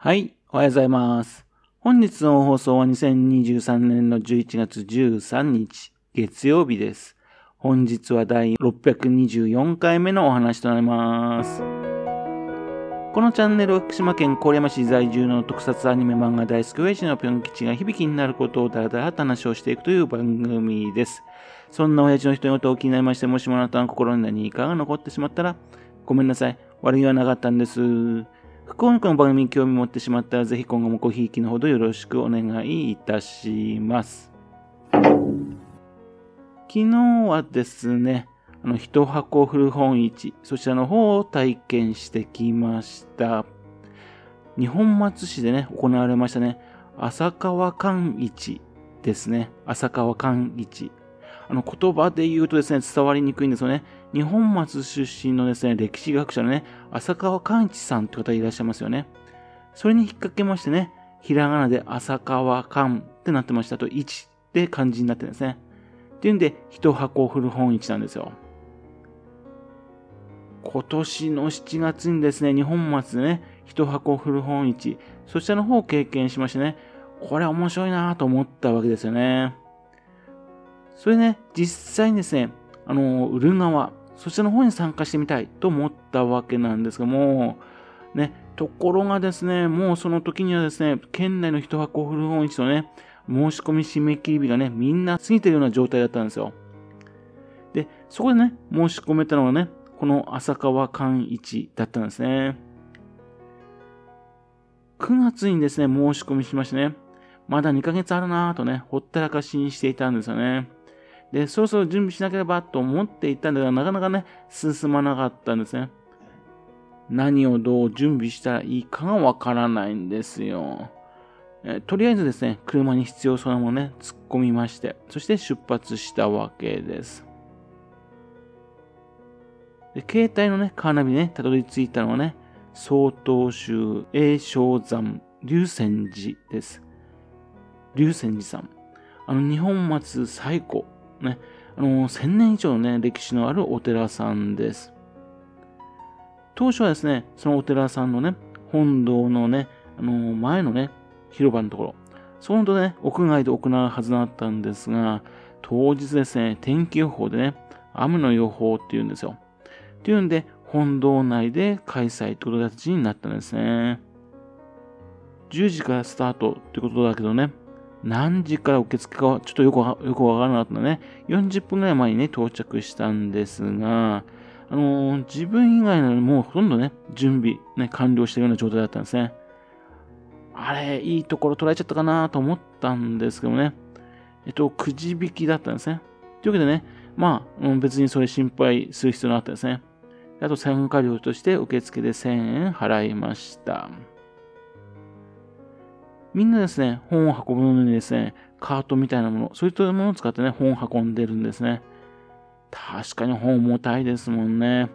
はい、おはようございます。本日の放送は2023年の11月13日、月曜日です。本日は第624回目のお話となります。このチャンネルは福島県郡山市在住の特撮アニメ漫画大好き親父のぴょん吉が響きになることをだらだらと話をしていくという番組です。そんな親父の人事を気になりまして、もしもあなたの心に何かが残ってしまったら、ごめんなさい。悪気はなかったんです。福岡の番組に興味持ってしまったら、ぜひ今後もごひいきのほどよろしくお願いいたします。昨日はですね、あの、一箱古本市、そちらの方を体験してきました。日本松市でね、行われましたね、浅川寛市ですね。浅川寛市。あの、言葉で言うとですね、伝わりにくいんですよね。日本松出身のですね、歴史学者のね、浅川寛一さんって方いらっしゃいますよね。それに引っ掛けましてね、ひらがなで浅川寛ってなってましたと、1って漢字になってるんですね。っていうんで、一箱古本市なんですよ。今年の7月にですね、日本松でね、一箱古本市、そちらの方を経験しましてね、これ面白いなと思ったわけですよね。それね、実際にですね、あの、売る側、そちらの方に参加してみたいと思ったわけなんですがもう、ね、ところがですね、もうその時にはですね、県内の一箱古本市のね、申し込み締め切り日がね、みんな過ぎてるような状態だったんですよ。で、そこでね、申し込めたのがね、この浅川寛一だったんですね。9月にですね、申し込みしましてね、まだ2ヶ月あるなぁとね、ほったらかしにしていたんですよね。で、そろそろ準備しなければと思っていたんだが、なかなかね、進まなかったんですね。何をどう準備したらいいかがわからないんですよ。えとりあえずですね、車に必要そうなものね、突っ込みまして、そして出発したわけです。で携帯のね、カーナビね、たどり着いたのはね、曹洞宗栄正山龍泉寺です。龍泉寺さん。あの、日本松最古ね、あの、1000年以上のね、歴史のあるお寺さんです。当初はですね、そのお寺さんのね、本堂のね、あの、前のね、広場のところ、そのとね、屋外で行うはずだったんですが、当日ですね、天気予報でね、雨の予報っていうんですよ。っていうんで、本堂内で開催という形になったんですね。10時からスタートってことだけどね、何時から受付かちょっとよくよくわからなかったね、40分ぐらい前にね、到着したんですが、あのー、自分以外のもうほとんどね、準備、ね、完了してるような状態だったんですね。あれ、いいところ捉えちゃったかなと思ったんですけどね。えっと、くじ引きだったんですね。というわけでね、まあ、別にそれ心配する必要なかったですね。あと、参加料として受付で1000円払いました。みんなですね、本を運ぶのにですね、カートみたいなもの、そういったものを使ってね、本を運んでるんですね。確かに本重たいですもんね。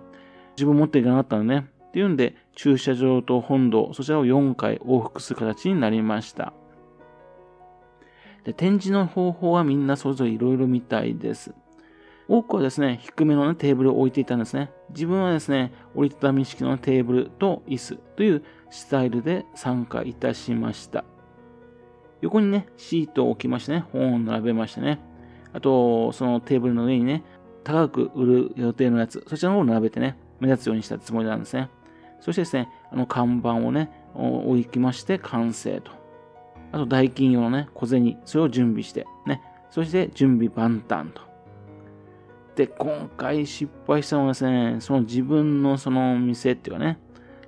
自分持っていかなかったのね。っていうんで、駐車場と本堂、そちらを4回往復する形になりました。で展示の方法はみんなそれぞれいろいろみたいです。多くはですね、低めの、ね、テーブルを置いていたんですね。自分はですね、折りたたみ式のテーブルと椅子というスタイルで参加いたしました。横にね、シートを置きましてね、本を並べましてね、あと、そのテーブルの上にね、高く売る予定のやつ、そちらの方を並べてね、目立つようにしたつもりなんですね。そしてですね、あの看板をね、置きまして完成と。あと、代金用のね、小銭、それを準備して、ね、そして準備万端と。で、今回失敗したのはですね、その自分のその店っていうかね、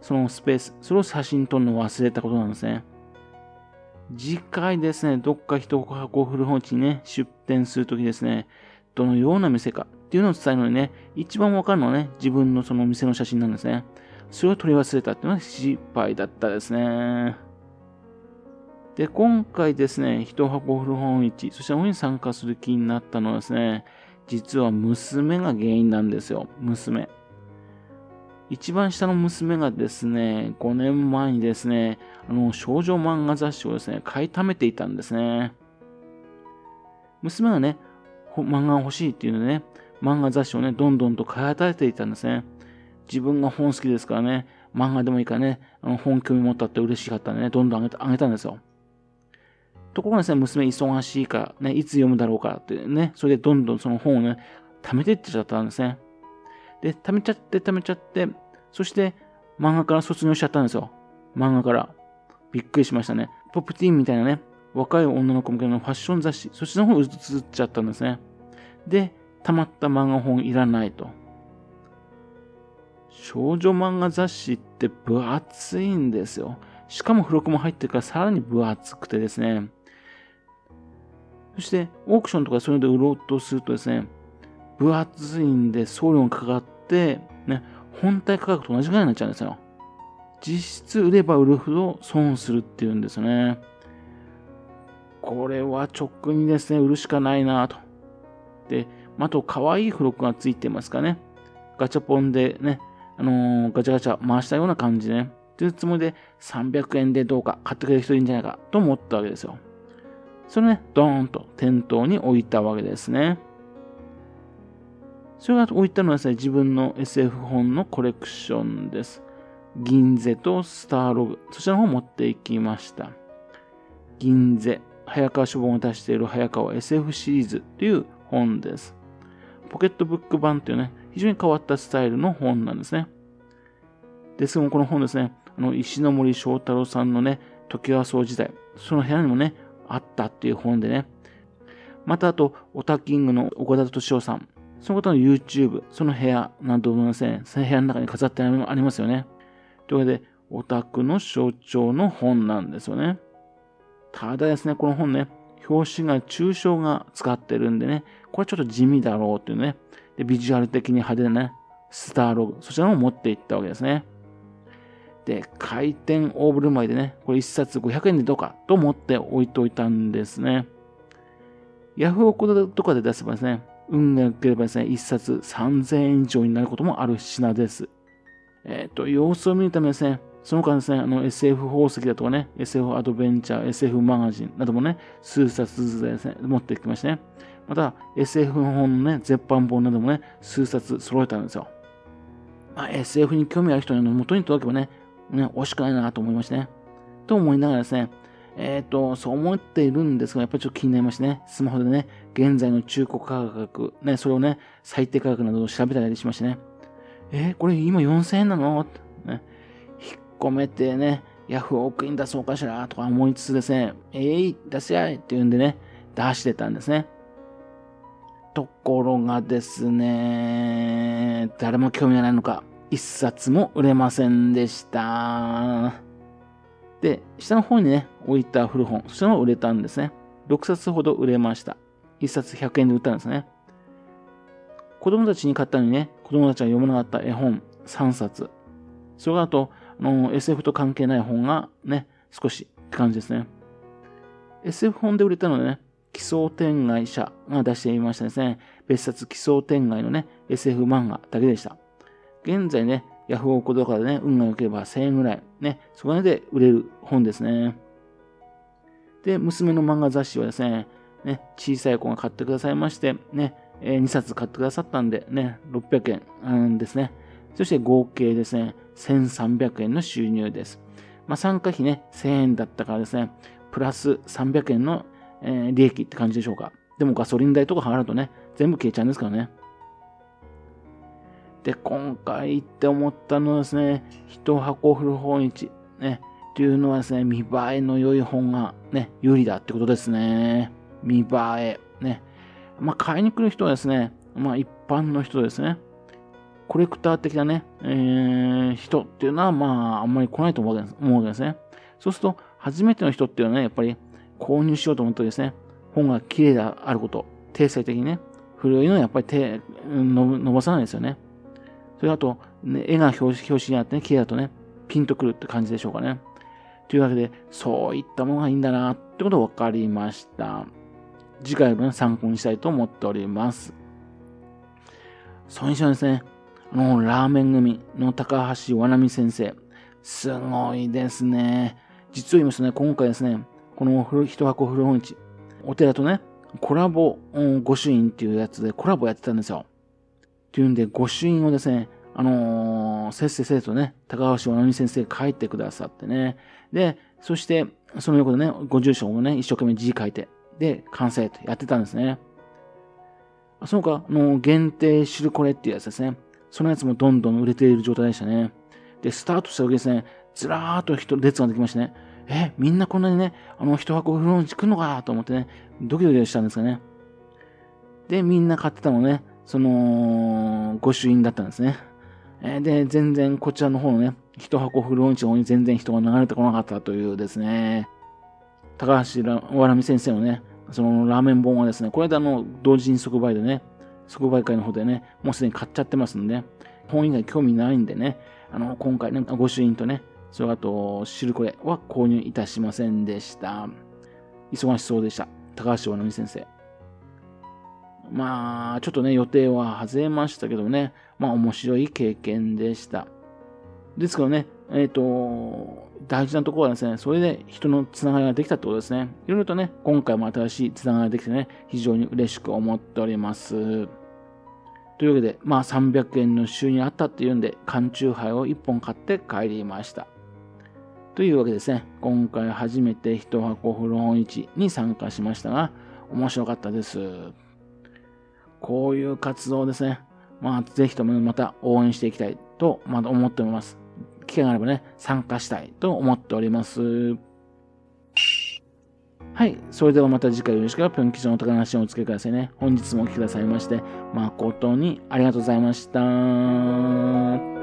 そのスペース、それを写真撮るのを忘れたことなんですね。次回ですね、どっか一箱古本市にね、出店するときですね、どのような店かっていうのを伝えるのにね、一番わかるのはね、自分のその店の写真なんですね。それを取り忘れたっていうのは失敗だったですね。で、今回ですね、一箱古本市、そしてのに参加する気になったのはですね、実は娘が原因なんですよ。娘。一番下の娘がですね、5年前にですね、あの、少女漫画雑誌をですね、買い溜めていたんですね。娘がね、漫画が欲しいっていうのでね、漫画雑誌をね、どんどんと買い与えていたんですね。自分が本好きですからね、漫画でもいいからね、あの本興味持ったって嬉しかったんでね、どんどんあげたあげたんですよ。ところがですね、娘忙しいから、ね、いつ読むだろうかってね、それでどんどんその本をね、貯めていっちゃったんですね。で、貯めちゃって、貯めちゃって、そして漫画から卒業しちゃったんですよ。漫画から。びっくりしましたね。ポップティーンみたいなね、若い女の子向けのファッション雑誌、そっちの方に移っちゃったんですね。で、溜まった漫画本いらないと。少女漫画雑誌って分厚いんですよ。しかも付録も入ってるからさらに分厚くてですね。そして、オークションとかそういうので売ろうとするとですね、分厚いんで送料がかかって、ね、本体価格と同じぐらいになっちゃうんですよ。実質売れば売るほど損するっていうんですよね。これは直にですね、売るしかないなと。で、あと、可愛い付録がついてますかね。ガチャポンでね、あのー、ガチャガチャ回したような感じでね。というつもりで300円でどうか買ってくれる人いるんじゃないかと思ったわけですよ。それね、ドーンと店頭に置いたわけですね。それが置いたのはですね、自分の SF 本のコレクションです。銀ゼとスターログ、そちらの方を持っていきました。銀ゼ、早川書房を出している早川 SF シリーズという本です。ポケットブック版というね、非常に変わったスタイルの本なんですね。ですが、この本ですね、あの石ノ森章太郎さんのね、時はそう時代、その部屋にもね、あったっていう本でね、またあと、オタキングの岡田敏夫さん、その方の YouTube、その部屋などのですね、その部屋の中に飾ってありますよね。というわけで、オタクの象徴の本なんですよね。ただですね、この本ね、表紙が抽象が使ってるんでね、これちょっと地味だろうっていうね。で、ビジュアル的に派手なね、スターログ、そちらも持っていったわけですね。で、回転大振る舞いでね、これ1冊500円でどうかと思って置いといたんですね。ヤフオクとかで出せばですね、運が良ければですね、1冊3000円以上になることもある品です。えっ、ー、と、様子を見るためですね、その他ですね、あの SF 宝石だとかね、SF アドベンチャー、SF マガジンなどもね、数冊ずつですね、持ってきましてね。また、SF 本のね、絶版本などもね、数冊揃えたんですよ。まあ、SF に興味ある人の元に届けばね、ね、惜しくないなと思いましてね。と思いながらですね、えっ、ー、と、そう思っているんですが、やっぱりちょっと気になりましてね、スマホでね、現在の中古価格、ね、それをね、最低価格などを調べたりしましてね、えー、これ今4000円なの、ね、引っ込めてね、ヤフオクに出そうかしら？とか思いつつですね、えい、出せやいって言うんでね、出してたんですね。ところがですね、誰も興味がないのか、一冊も売れませんでした。で、下の方にね、置いた古本、そちらも売れたんですね。6冊ほど売れました。1冊100円で売ったんですね。子供たちに買ったのにね、子供たちが読まなかった絵本3冊。それがあと、あの、SF と関係ない本がね、少しって感じですね。SF 本で売れたのでね、奇想天外社が出していましたですね。別冊奇想天外のね、SF 漫画だけでした。現在ね、ヤフオクとかでね、運が良ければ1000円ぐらい、ね、そこで売れる本ですね。で、娘の漫画雑誌はですね、ね、小さい子が買ってくださいまして、ね、えー、2冊買ってくださったんで、ね、600円、うん、ですね。そして合計ですね、1300円の収入です。まあ、参加費ね、1000円だったからですね、プラス300円の、えー、利益って感じでしょうか。でもガソリン代とか払うとね、全部消えちゃうんですからね。で、今回行って思ったのはですね、一箱古本市、ね、っていうのはですね、見栄えの良い本がね、有利だってことですね。見栄え、ね。まあ、買いに来る人はですね、まあ、一般の人ですね。コレクター的なね、えー、人っていうのは、まあ、あんまり来ないと思うわけですね。そうすると、初めての人っていうのはね、やっぱり購入しようと思ってですね、本が綺麗であること、定性的にね、古いのはやっぱり手、伸ばさないですよね。それあと、ね、絵が表紙表紙にあってね、綺麗だとね、ピンとくるって感じでしょうかね。というわけで、そういったものがいいんだなってことが分かりました。次回も、ね、参考にしたいと思っております。それにしてはですね、あの、ラーメン組の高橋わなみ先生、すごいですね。実を言いますとね、今回ですね、この一箱古本市、お寺とね、コラボ御朱印っていうやつでコラボやってたんですよ。っていうんで、御朱印をですね、あのー、せっせせっとね、高橋真美先生書いてくださってね。で、そして、その横でね、ご住所もね、一生懸命字書いて、で、完成とやってたんですね。あその他、あの、限定シルコレっていうやつですね。そのやつもどんどん売れている状態でしたね。で、スタートした時ですね、ずらーっと人、列ができましてね、え、みんなこんなにね、あの、一箱フロンチ来るのかと思ってね、ドキドキしたんですかね。で、みんな買ってたのね、その、御朱印だったんですね。えで、全然こちらの方のね、一箱フロンチの方に全然人が流れてこなかったというですね、高橋わらみ先生のね、そのラーメン本はですね、これであの、同時に即売でね、即売会の方でね、もうすでに買っちゃってますんで、本以外興味ないんでね、あの、今回ね、御朱印とね、それあと、シルコレは購入いたしませんでした。忙しそうでした。高橋わらみ先生。まあ、ちょっとね、予定は外れましたけどね、まあ面白い経験でした。ですけどね、えっ、ー、と、大事なところはですね、それで人のつながりができたってことですね。いろいろとね、今回も新しいつながりができてね、非常に嬉しく思っております。というわけで、まあ300円の収入あったっていうんで、缶チューハイを1本買って帰りました。というわけですね、今回初めて一箱古本市に参加しましたが、面白かったです。こういう活動ですね。まあ、ぜひともまた応援していきたいと、まだ思っております。機会があればね、参加したいと思っております。はい。それではまた次回よろしくぴょん吉のお宝話をお付けくださいね。本日もお聴きくださいまして、誠にありがとうございました。